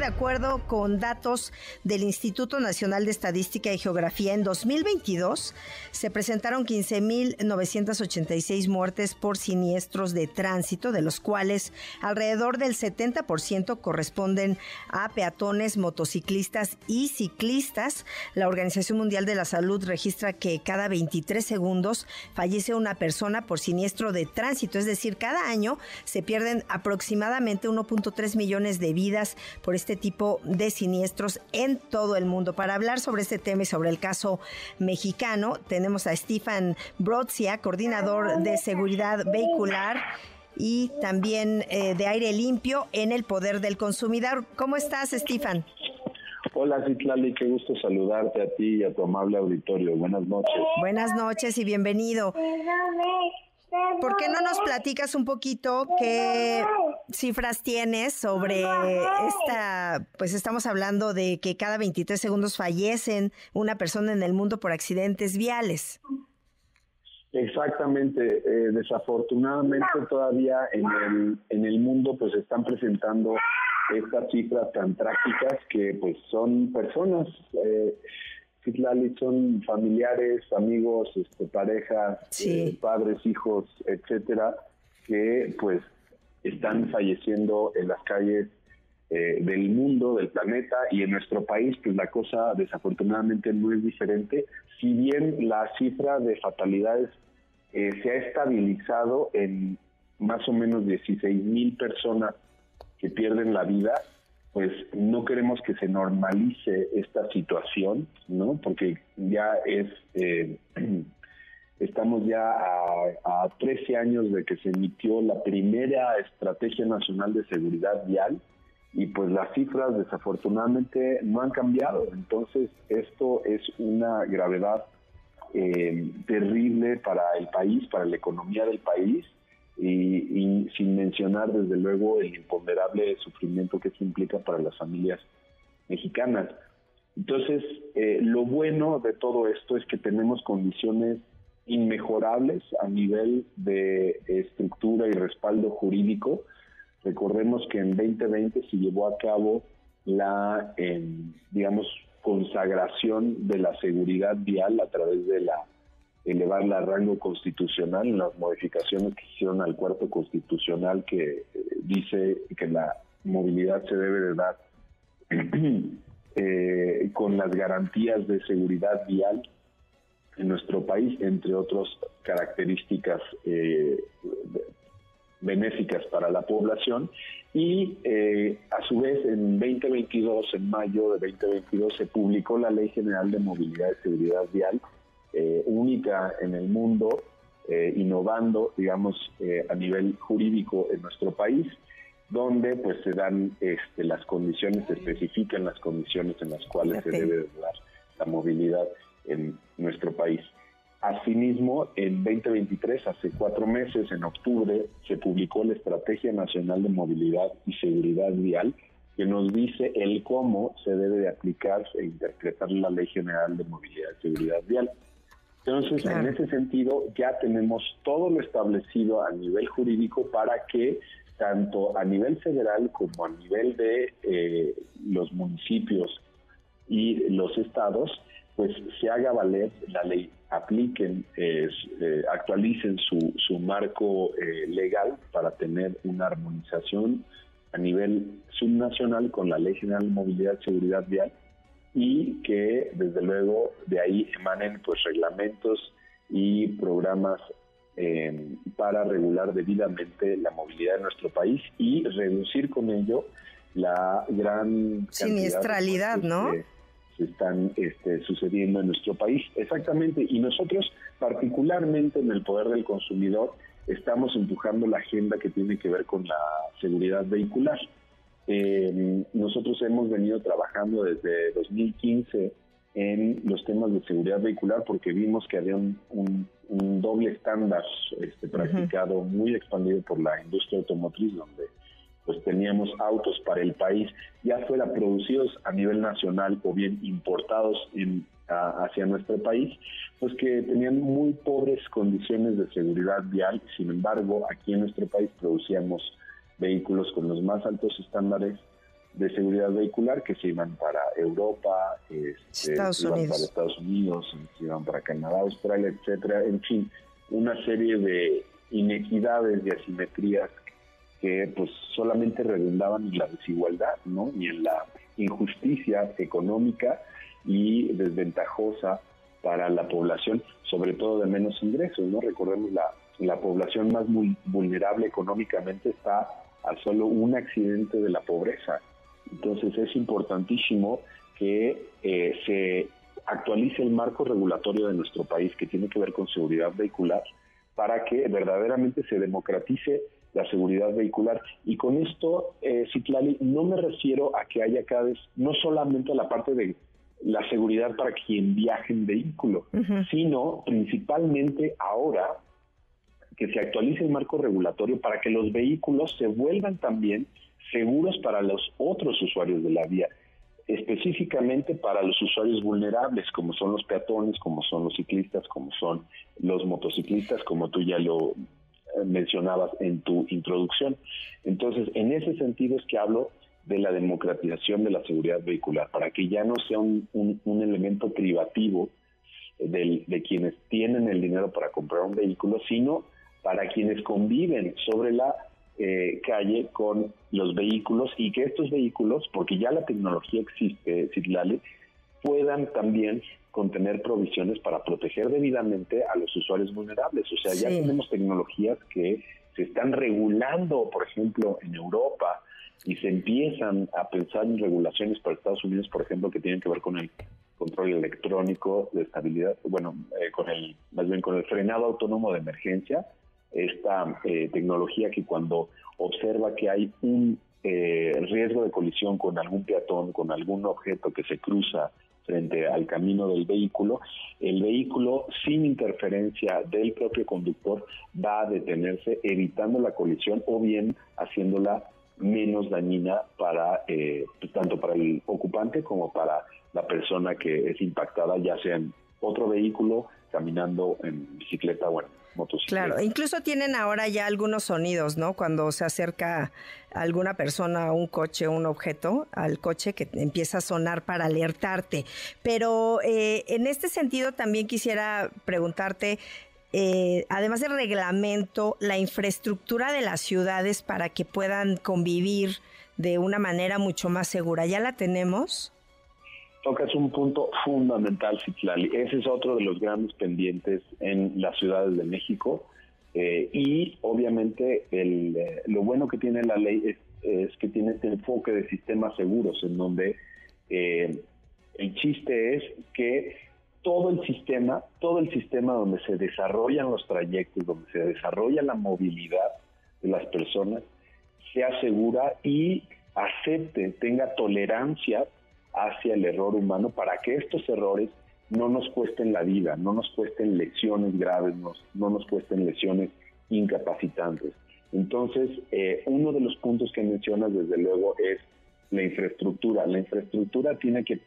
De acuerdo con datos del Instituto Nacional de Estadística y Geografía, en 2022 se presentaron 15.986 muertes por siniestros de tránsito, de los cuales alrededor del 70% corresponden a peatones, motociclistas y ciclistas. La Organización Mundial de la Salud registra que cada 23 segundos fallece una persona por siniestro de tránsito, es decir, cada año se pierden aproximadamente 1.3 millones de vidas por este tipo de siniestros en todo el mundo. Para hablar sobre este tema y sobre el caso mexicano, tenemos a Stefan Brodzia, coordinador de seguridad vehicular y también eh, de aire limpio en el poder del consumidor. ¿Cómo estás, Stefan? Hola, Citlali, qué gusto saludarte a ti y a tu amable auditorio. Buenas noches. Buenas noches y bienvenido. ¿Por qué no nos platicas un poquito qué cifras tienes sobre esta, pues estamos hablando de que cada 23 segundos fallecen una persona en el mundo por accidentes viales? Exactamente, eh, desafortunadamente todavía en el, en el mundo pues están presentando estas cifras tan trágicas que pues son personas eh, son familiares, amigos, este, parejas, eh, padres, hijos, etcétera, que pues están falleciendo en las calles eh, del mundo, del planeta y en nuestro país, pues la cosa desafortunadamente no es diferente. Si bien la cifra de fatalidades eh, se ha estabilizado en más o menos 16 mil personas que pierden la vida, pues no queremos que se normalice esta situación, ¿no? Porque ya es, eh, estamos ya a, a 13 años de que se emitió la primera Estrategia Nacional de Seguridad Vial y pues las cifras desafortunadamente no han cambiado. Entonces esto es una gravedad eh, terrible para el país, para la economía del país y, sin mencionar desde luego el imponderable sufrimiento que eso implica para las familias mexicanas. Entonces, eh, lo bueno de todo esto es que tenemos condiciones inmejorables a nivel de estructura y respaldo jurídico. Recordemos que en 2020 se llevó a cabo la, digamos, consagración de la seguridad vial a través de la elevarla a rango constitucional en las modificaciones que hicieron al cuarto constitucional que eh, dice que la movilidad se debe de dar eh, con las garantías de seguridad vial en nuestro país, entre otras características eh, benéficas para la población. Y a su vez, en 2022, en mayo de 2022, se publicó la Ley General de Movilidad y Seguridad Vial, eh, única en el mundo, eh, innovando, digamos, eh, a nivel jurídico en nuestro país, donde pues se dan este, las condiciones, se especifican las condiciones en las cuales se debe dar la movilidad en nuestro país. Asimismo, en 2023, hace cuatro meses, en octubre, se publicó la Estrategia Nacional de Movilidad y Seguridad Vial, que nos dice el cómo se debe de aplicar e interpretar la Ley General de Movilidad y Seguridad Vial. Entonces, en ese sentido, ya tenemos todo lo establecido a nivel jurídico para que tanto a nivel federal como a nivel de eh, los municipios y los estados, pues se haga valer la ley, apliquen, eh, actualicen su, su marco eh, legal para tener una armonización a nivel subnacional con la Ley General de Movilidad y Seguridad Vial y que desde luego de ahí emanen pues reglamentos y programas eh, para regular debidamente la movilidad de nuestro país y reducir con ello la gran siniestralidad, ¿no? Que están este, sucediendo en nuestro país. Exactamente, y nosotros particularmente en el poder del consumidor estamos empujando la agenda que tiene que ver con la seguridad vehicular. Eh, nosotros hemos venido trabajando desde 2015 en los temas de seguridad vehicular porque vimos que había un, doble estándar este, practicado muy expandido por la industria automotriz donde pues teníamos autos para el país ya fuera producidos a nivel nacional o bien importados en hacia nuestro país, pues que tenían muy pobres condiciones de seguridad vial. Sin embargo, aquí en nuestro país producíamos vehículos con los más altos estándares de seguridad vehicular que se iban para Europa, este, Estados iban para Estados Unidos, se iban para Canadá, Australia, etcétera. En fin, una serie de inequidades y asimetrías que pues solamente redundaban en la desigualdad, ¿no? Y en la injusticia económica y desventajosa para la población, sobre todo de menos ingresos, ¿no? Recordemos la, la población más vulnerable económicamente está a solo un accidente de la pobreza. Entonces es importantísimo que eh, se actualice el marco regulatorio de nuestro país que tiene que ver con seguridad vehicular para que verdaderamente se democratice la seguridad vehicular. Y con esto, eh, Citlali, no me refiero a que haya cada vez, no solamente a la parte de la seguridad para quien viaje en vehículo, sino principalmente ahora que se actualice el marco regulatorio para que los vehículos se vuelvan también seguros para los otros usuarios de la vía, específicamente para los usuarios vulnerables, como son los peatones, como son los ciclistas, como son los motociclistas, como tú ya lo mencionabas en tu introducción. Entonces, en ese sentido es que hablo de la democratización de la seguridad vehicular, para que ya no sea un, elemento privativo de quienes tienen el dinero para comprar un vehículo, sino para quienes conviven sobre la eh, calle con los vehículos y que estos vehículos, porque ya la tecnología existe, Citlali, puedan también contener provisiones para proteger debidamente a los usuarios vulnerables. O sea, ya tenemos tecnologías que se están regulando, por ejemplo, en Europa, y se empiezan a pensar en regulaciones para Estados Unidos, por ejemplo, que tienen que ver con el control electrónico de estabilidad, bueno, eh, con el, más bien con el frenado autónomo de emergencia, esta eh, tecnología que cuando observa que hay un eh, riesgo de colisión con algún peatón, con algún objeto que se cruza frente al camino del vehículo, el vehículo sin interferencia del propio conductor va a detenerse evitando la colisión o bien haciéndola menos dañina para eh, tanto para el ocupante como para la persona que es impactada, ya sea en otro vehículo, caminando en bicicleta o en Claro, incluso tienen ahora ya algunos sonidos, ¿no? Cuando se acerca alguna persona, un coche, un objeto al coche que empieza a sonar para alertarte. Pero eh, en este sentido también quisiera preguntarte, eh, además del reglamento, la infraestructura de las ciudades para que puedan convivir de una manera mucho más segura, ¿ya la tenemos? Tocas un punto fundamental, Citlali. Ese es otro de los grandes pendientes en las ciudades de México. Eh, y obviamente el, eh, lo bueno que tiene la ley es, que tiene este enfoque de sistemas seguros, en donde el chiste es que todo el sistema, todo el sistema donde se desarrollan los trayectos, donde se desarrolla la movilidad de las personas, se asegura y acepte, tenga tolerancia hacia el error humano para que estos errores no nos cuesten la vida, no nos cuesten lesiones graves, no, no nos cuesten lesiones incapacitantes. Entonces, eh, uno de los puntos que mencionas, desde luego, es la infraestructura. La infraestructura tiene que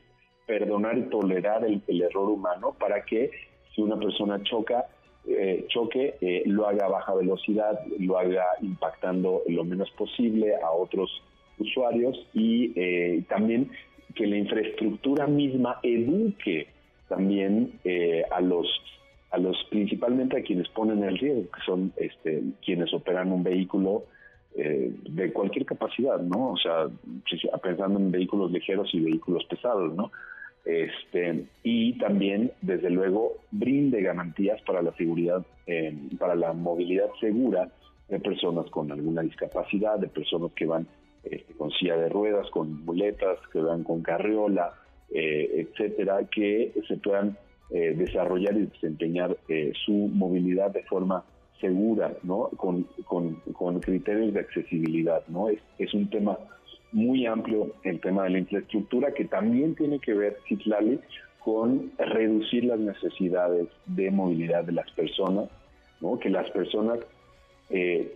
perdonar y tolerar el, error humano para que si una persona choca, eh, choque, eh, lo haga a baja velocidad, lo haga impactando lo menos posible a otros usuarios y también que la infraestructura misma eduque también a los a los principalmente a quienes ponen el riesgo, que son este, quienes operan un vehículo de cualquier capacidad, ¿no? O sea, pensando en vehículos ligeros y vehículos pesados, ¿no? este, y también, desde luego, brinde garantías para la seguridad, eh, para la movilidad segura de personas con alguna discapacidad, de personas que van este, con silla de ruedas, con muletas, que van con carriola, eh, etcétera, que se puedan eh, desarrollar y desempeñar su movilidad de forma segura, ¿no? Con, con, con, criterios de accesibilidad, ¿no? Es, es un tema muy amplio el tema de la infraestructura que también tiene que ver, Citlali, con reducir las necesidades de movilidad de las personas, ¿no? que las personas eh,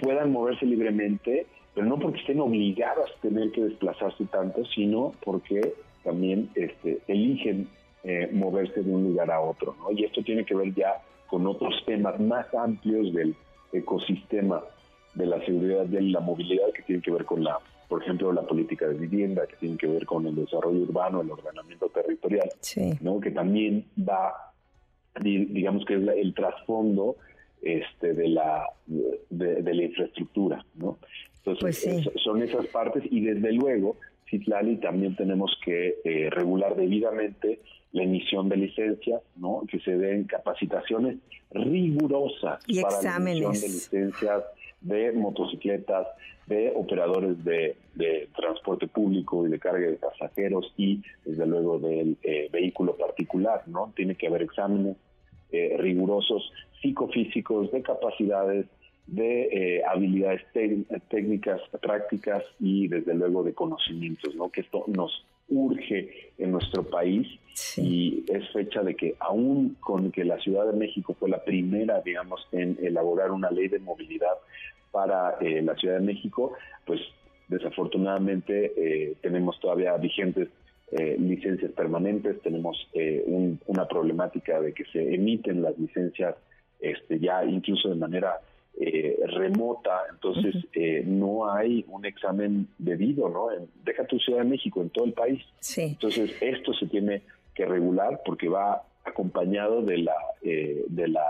puedan moverse libremente, pero no porque estén obligadas a tener que desplazarse tanto, sino porque también este, eligen eh, moverse de un lugar a otro. ¿no? Y esto tiene que ver ya con otros temas más amplios del ecosistema de la seguridad de la movilidad que tienen que ver con la, por ejemplo, la política de vivienda, que tienen que ver con el desarrollo urbano, el ordenamiento territorial, ¿no? que también va, digamos que es el trasfondo este, de, la, de, la infraestructura. ¿no? Entonces, pues son esas partes y desde luego, Citlali, también tenemos que eh, regular debidamente la emisión de licencias, ¿no? que se den capacitaciones rigurosas para la emisión de licencias de motocicletas, de operadores de, transporte público y de carga de pasajeros y desde luego del eh, vehículo particular, ¿no? Tiene que haber exámenes eh, rigurosos psicofísicos, de capacidades, de eh, habilidades técnicas, prácticas y desde luego de conocimientos, ¿no? Que esto nos urge en nuestro país y es fecha de que aún con que la Ciudad de México fue la primera, digamos, en elaborar una ley de movilidad para eh, la Ciudad de México, pues desafortunadamente eh, tenemos todavía vigentes eh, licencias permanentes, tenemos una problemática de que se emiten las licencias este, ya incluso de manera remota, entonces no hay un examen debido, ¿no? deja tu Ciudad de México, en todo el país. Entonces esto se tiene que regular porque va acompañado de la, de la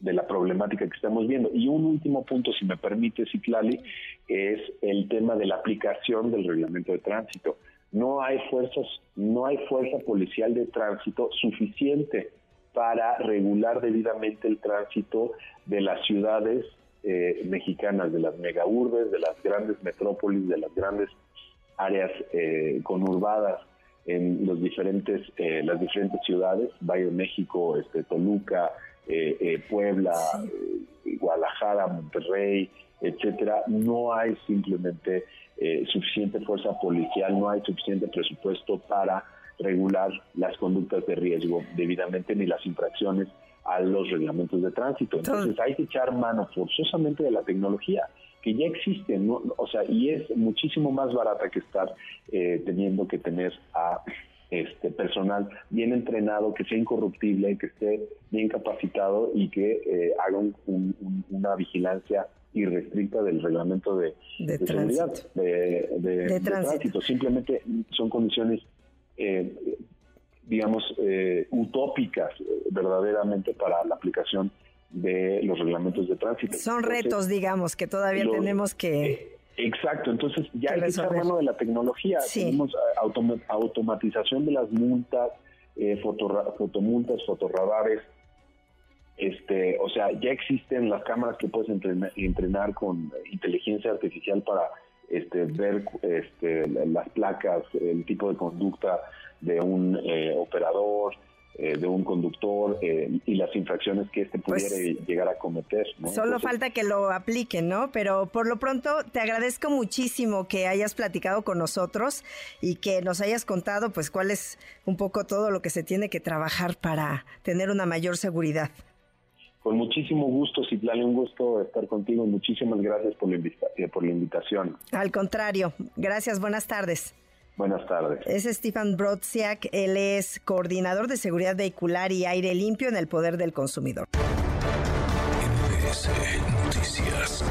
de la problemática que estamos viendo. Y un último punto, si me permite, Ciclali, es el tema de la aplicación del reglamento de tránsito. No hay fuerzas, no hay fuerza policial de tránsito suficiente para regular debidamente el tránsito de las ciudades eh, mexicanas, de las megaurbes, de las grandes metrópolis, de las grandes áreas eh, conurbadas en los diferentes, eh, las diferentes ciudades, Valle de México, este, Toluca, eh, eh, Puebla, eh, Guadalajara, Monterrey, etcétera, no hay simplemente suficiente fuerza policial, no hay suficiente presupuesto para regular las conductas de riesgo debidamente ni las infracciones a los reglamentos de tránsito. Entonces hay que echar mano forzosamente de la tecnología que ya existe, o sea, y es muchísimo más barata que estar teniendo que tener a este personal bien entrenado, que sea incorruptible, que esté bien capacitado y que eh, haga una vigilancia irrestricta del reglamento de, seguridad de, tránsito. Simplemente son condiciones, eh, digamos, eh, utópicas verdaderamente para la aplicación de los reglamentos de tránsito. Son retos, digamos, que todavía tenemos que Exacto, entonces ya hay que echar mano de la tecnología. Tenemos eh, automatización de las multas, eh, fotomultas, fotorradares. Este, o sea, ya existen las cámaras que puedes entrenar, con inteligencia artificial para este, ver este, las placas, el tipo de conducta de un eh, operador, eh, de un conductor eh, y las infracciones que éste pues pudiera llegar a cometer. Solo falta que lo apliquen, ¿no? Pero por lo pronto te agradezco muchísimo que hayas platicado con nosotros y que nos hayas contado pues cuál es un poco todo lo que se tiene que trabajar para tener una mayor seguridad. Con muchísimo gusto, Citlali, un gusto estar contigo. Muchísimas gracias por la, por la invitación. Al contrario, gracias, buenas tardes. Buenas tardes. Es Stefan Brodziak, él es coordinador de seguridad vehicular y aire limpio en el poder del consumidor. Noticias.